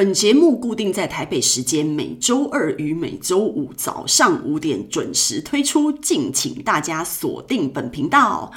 本节目固定在台北时间每周二与每周五早上五点准时推出，敬请大家锁定本频道。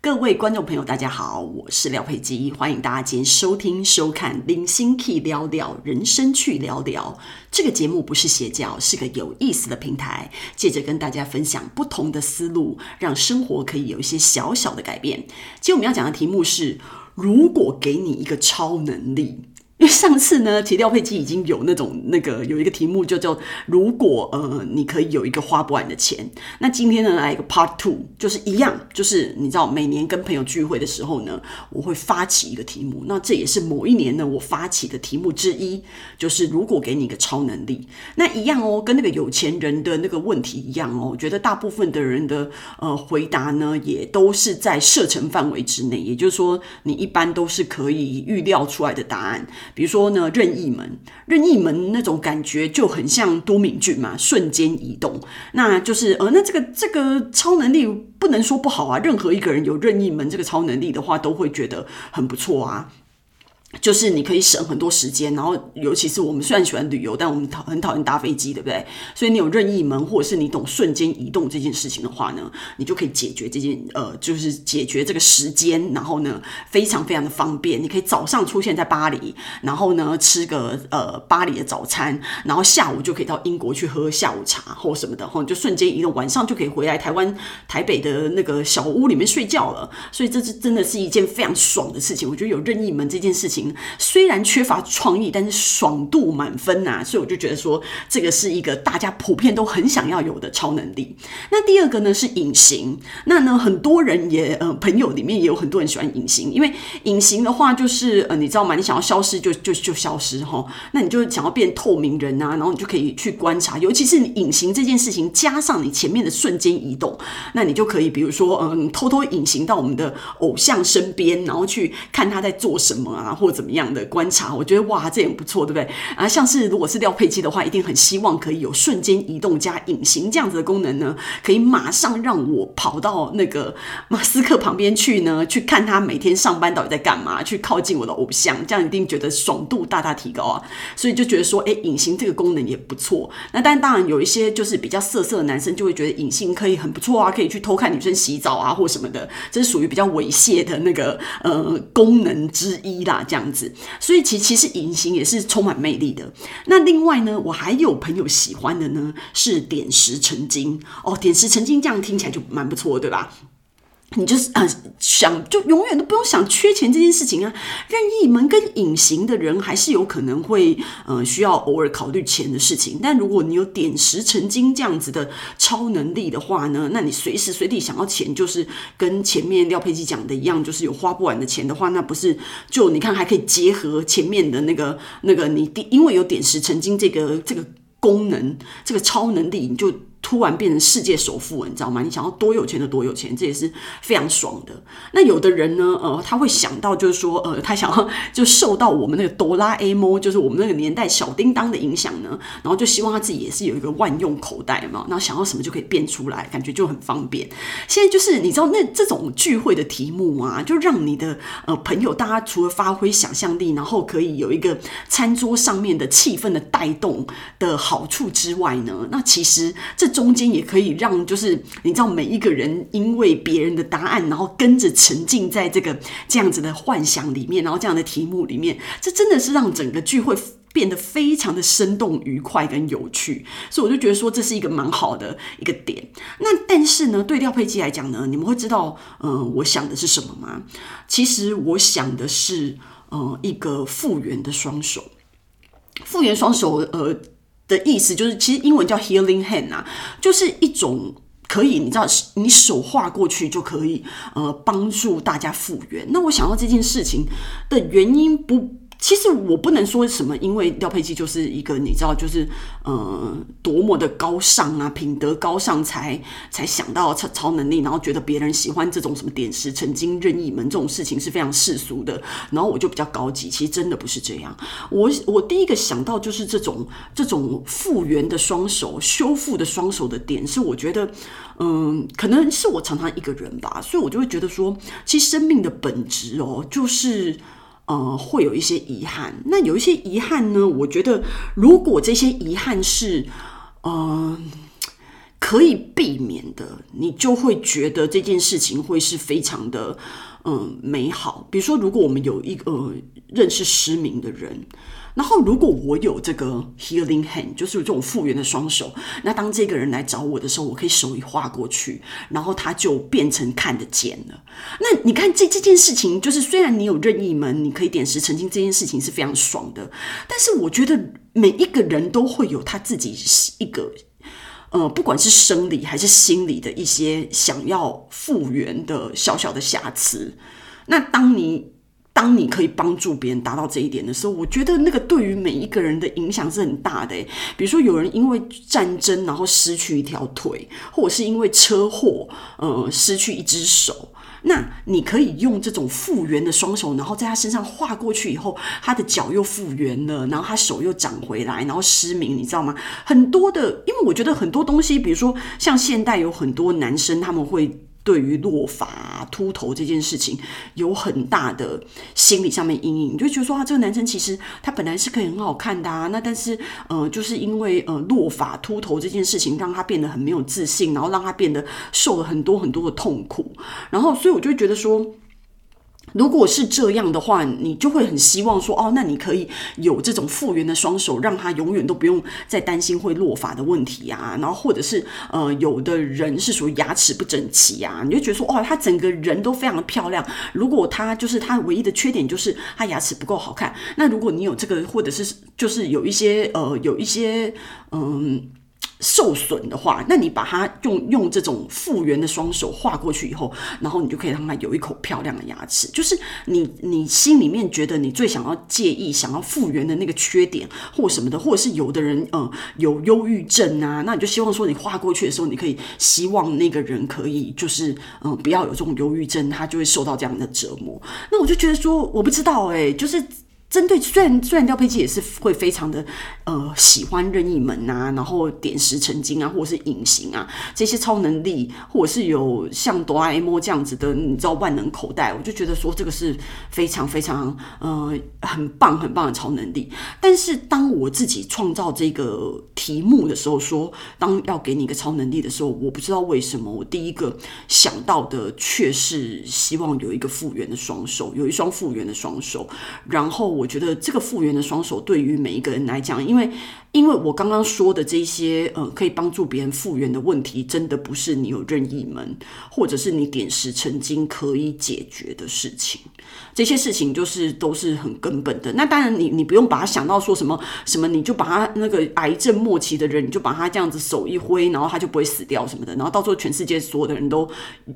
各位观众朋友，大家好，我是廖佩基，欢迎大家今天收听收看《零星 Key 聊聊人生去聊聊》这个节目，不是邪教，是个有意思的平台，借着跟大家分享不同的思路，让生活可以有一些小小的改变。今天我们要讲的题目是：如果给你一个超能力。因为上次呢，其实廖佩基已经有那种那个有一个题目，就叫如果呃你可以有一个花不完的钱。那今天呢，来一个 Part Two，就是一样，就是你知道每年跟朋友聚会的时候呢，我会发起一个题目。那这也是某一年呢我发起的题目之一，就是如果给你一个超能力，那一样哦，跟那个有钱人的那个问题一样哦。我觉得大部分的人的呃回答呢，也都是在射程范围之内，也就是说，你一般都是可以预料出来的答案。比如说呢，任意门，任意门那种感觉就很像多敏俊嘛，瞬间移动，那就是呃，那这个这个超能力不能说不好啊，任何一个人有任意门这个超能力的话，都会觉得很不错啊。就是你可以省很多时间，然后尤其是我们虽然喜欢旅游，但我们讨很讨厌搭飞机，对不对？所以你有任意门，或者是你懂瞬间移动这件事情的话呢，你就可以解决这件呃，就是解决这个时间，然后呢，非常非常的方便。你可以早上出现在巴黎，然后呢吃个呃巴黎的早餐，然后下午就可以到英国去喝下午茶或什么的，后，就瞬间移动，晚上就可以回来台湾台北的那个小屋里面睡觉了。所以这是真的是一件非常爽的事情。我觉得有任意门这件事情。虽然缺乏创意，但是爽度满分呐、所以我就觉得说，这个是一个大家普遍都很想要有的超能力。那第二个呢是隐形，那呢很多人也呃朋友里面也有很多人喜欢隐形，因为隐形的话就是呃你知道吗？你想要消失就就就消失哈，那你就想要变透明人啊，然后你就可以去观察，尤其是你隐形这件事情加上你前面的瞬间移动，那你就可以比如说嗯、偷偷隐形到我们的偶像身边，然后去看他在做什么啊，或或怎么样的观察，我觉得哇，这也不错，对不对？啊，像是如果是廖佩基的话，一定很希望可以有瞬间移动加隐形这样子的功能呢，可以马上让我跑到那个 马斯克旁边去呢，去看他每天上班到底在干嘛，去靠近我的偶像，这样一定觉得爽度大大提高啊！所以就觉得说，哎，隐形这个功能也不错。那但当然有一些就是比较色色的男生就会觉得隐形可以很不错啊，可以去偷看女生洗澡啊或什么的，这是属于比较猥亵的那个呃功能之一啦，这样。这样子，所以其其实隐形也是充满魅力的。那另外呢，我还有朋友喜欢的呢，是点石成金哦。点石成金这样听起来就蛮不错，对吧？你就是呃想就永远都不用想缺钱这件事情啊。任意门跟隐形的人还是有可能会呃需要偶尔考虑钱的事情。但如果你有点石成金这样子的超能力的话呢，那你随时随地想要钱，就是跟前面廖佩琪讲的一样，就是有花不完的钱的话，那不是就你看还可以结合前面的那个那个你因为有点石成金这个这个功能这个超能力，你就。突然变成世界首富，你知道吗？你想要多有钱就多有钱，这也是非常爽的。那有的人呢，呃，他会想到就是说，呃，他想要 就受到我们那个哆啦 A 梦，就是我们那个年代小叮当的影响呢，然后就希望他自己也是有一个万用口袋嘛，然后想要什么就可以变出来，感觉就很方便。现在就是你知道那这种聚会的题目啊，就让你的呃朋友大家除了发挥想象力，然后可以有一个餐桌上面的气氛的带动的好处之外呢，那其实这。中间也可以让，就是你知道，每一个人因为别人的答案，然后跟着沉浸在这个这样子的幻想里面，然后这样的题目里面，这真的是让整个聚会变得非常的生动、愉快跟有趣。所以我就觉得说，这是一个蛮好的一个点。那但是呢，对廖佩基来讲呢，你们会知道，嗯、我想的是什么吗？其实我想的是，呃，一个复原的双手，复原双手，呃。的意思就是，其实英文叫 healing hand 啊，就是一种可以，你知道，你手画过去就可以，呃，帮助大家复原。那我想到这件事情的原因不。其实我不能说什么，因为廖佩基就是一个你知道，就是呃多么的高尚啊，品德高尚才才想到超超能力，然后觉得别人喜欢这种什么点石成金、任意门这种事情是非常世俗的，然后我就比较高级。其实真的不是这样。我我第一个想到就是这种这种复原的双手、修复的双手的点，是我觉得嗯、可能是我常常一个人吧，所以我就会觉得说，其实生命的本质哦，就是。呃，会有一些遗憾。那有一些遗憾呢，我觉得如果这些遗憾是，呃，可以避免的，你就会觉得这件事情会是非常的，嗯、美好。比如说，如果我们有一个、认识失明的人。然后，如果我有这个 healing hand，就是有这种复原的双手，那当这个人来找我的时候，我可以手一划过去，然后他就变成看得见了。那你看这这件事情，就是虽然你有任意门，你可以点石成金，这件事情是非常爽的。但是我觉得每一个人都会有他自己一个，呃，不管是生理还是心理的一些想要复原的小小的瑕疵。那当你当你可以帮助别人达到这一点的时候，我觉得那个对于每一个人的影响是很大的。比如说，有人因为战争然后失去一条腿，或者是因为车祸呃失去一只手，那你可以用这种复原的双手，然后在他身上画过去以后，他的脚又复原了，然后他手又长回来，然后失明，你知道吗？很多的，因为我觉得很多东西，比如说像现代有很多男生他们会。对于落发、秃头这件事情，有很大的心理上面阴影，你就觉得说啊，这个男生其实他本来是可以很好看的啊，那但是呃，就是因为呃落发、秃头这件事情，让他变得很没有自信，然后让他变得受了很多很多的痛苦，然后所以我就觉得说。如果是这样的话，你就会很希望说，哦，那你可以有这种复原的双手，让他永远都不用再担心会落发的问题啊。然后或者是呃，有的人是属于牙齿不整齐啊，你就觉得说，哦，他整个人都非常的漂亮。如果他就是他唯一的缺点就是他牙齿不够好看，那如果你有这个，或者是就是有一些呃，有一些嗯。受损的话，那你把它用用这种复原的双手画过去以后，然后你就可以让它有一口漂亮的牙齿。就是你你心里面觉得你最想要介意、想要复原的那个缺点或什么的，或者是有的人呃有忧郁症啊，那你就希望说你画过去的时候，你可以希望那个人可以就是嗯、不要有这种忧郁症，他就会受到这样的折磨。那我就觉得说，我不知道哎、欸，就是。针对虽然虽然廖佩琪也是会非常的呃喜欢任意门啊，然后点石成金啊，或者是隐形啊这些超能力，或者是有像哆啦 A 梦这样子的，你知道万能口袋，我就觉得说这个是非常非常呃很棒很棒的超能力。但是当我自己创造这个题目的时候，说当要给你一个超能力的时候，我不知道为什么我第一个想到的却是希望有一个复原的双手，有一双复原的双手，然后。我觉得这个复原的双手对于每一个人来讲，因为因为我刚刚说的这些呃，可以帮助别人复原的问题，真的不是你有任意门或者是你点石成金可以解决的事情。这些事情就是都是很根本的。那当然你，你不用把它想到说什么什么，你就把他那个癌症末期的人，你就把他这样子手一挥，然后他就不会死掉什么的，然后到时候全世界所有的人都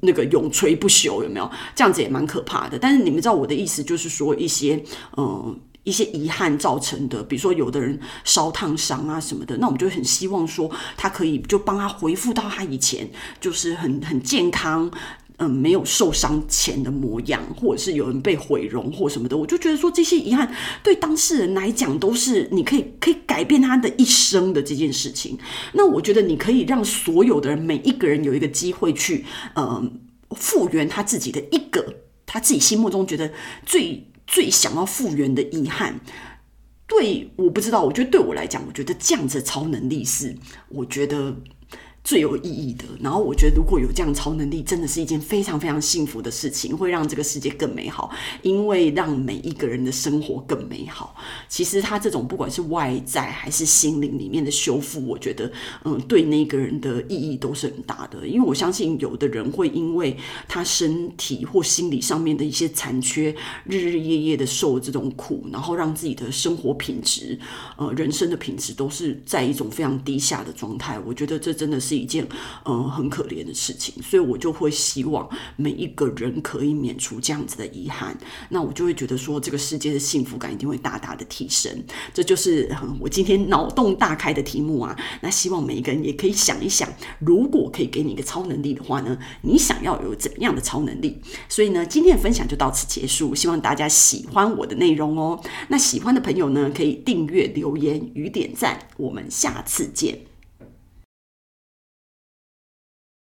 那个永垂不朽，有没有？这样子也蛮可怕的。但是你们知道我的意思，就是说一些嗯。一些遗憾造成的，比如说有的人烧烫伤啊什么的，那我们就很希望说他可以就帮他恢复到他以前就是很很健康，嗯，没有受伤前的模样，或者是有人被毁容或什么的，我就觉得说这些遗憾对当事人来讲都是你可以可以改变他的一生的这件事情。那我觉得你可以让所有的人每一个人有一个机会去，嗯，复原他自己的一个他自己心目中觉得最。最想要复原的遗憾，对，我不知道。我觉得对我来讲，我觉得这样子的超能力是，我觉得。最有意义的，然后我觉得如果有这样超能力，真的是一件非常非常幸福的事情，会让这个世界更美好，因为让每一个人的生活更美好。其实他这种不管是外在还是心灵里面的修复，我觉得嗯，对那个人的意义都是很大的。因为我相信有的人会因为他身体或心理上面的一些残缺，日日夜夜的受这种苦，然后让自己的生活品质、呃，人生的品质都是在一种非常低下的状态。我觉得这真的是。是一件嗯很可怜的事情，所以我就会希望每一个人可以免除这样子的遗憾，那我就会觉得说这个世界的幸福感一定会大大的提升。这就是我今天脑洞大开的题目啊！那希望每一个人也可以想一想，如果可以给你一个超能力的话呢，你想要有怎样的超能力？所以呢，今天的分享就到此结束，希望大家喜欢我的内容哦。那喜欢的朋友呢，可以订阅、留言与点赞，我们下次见。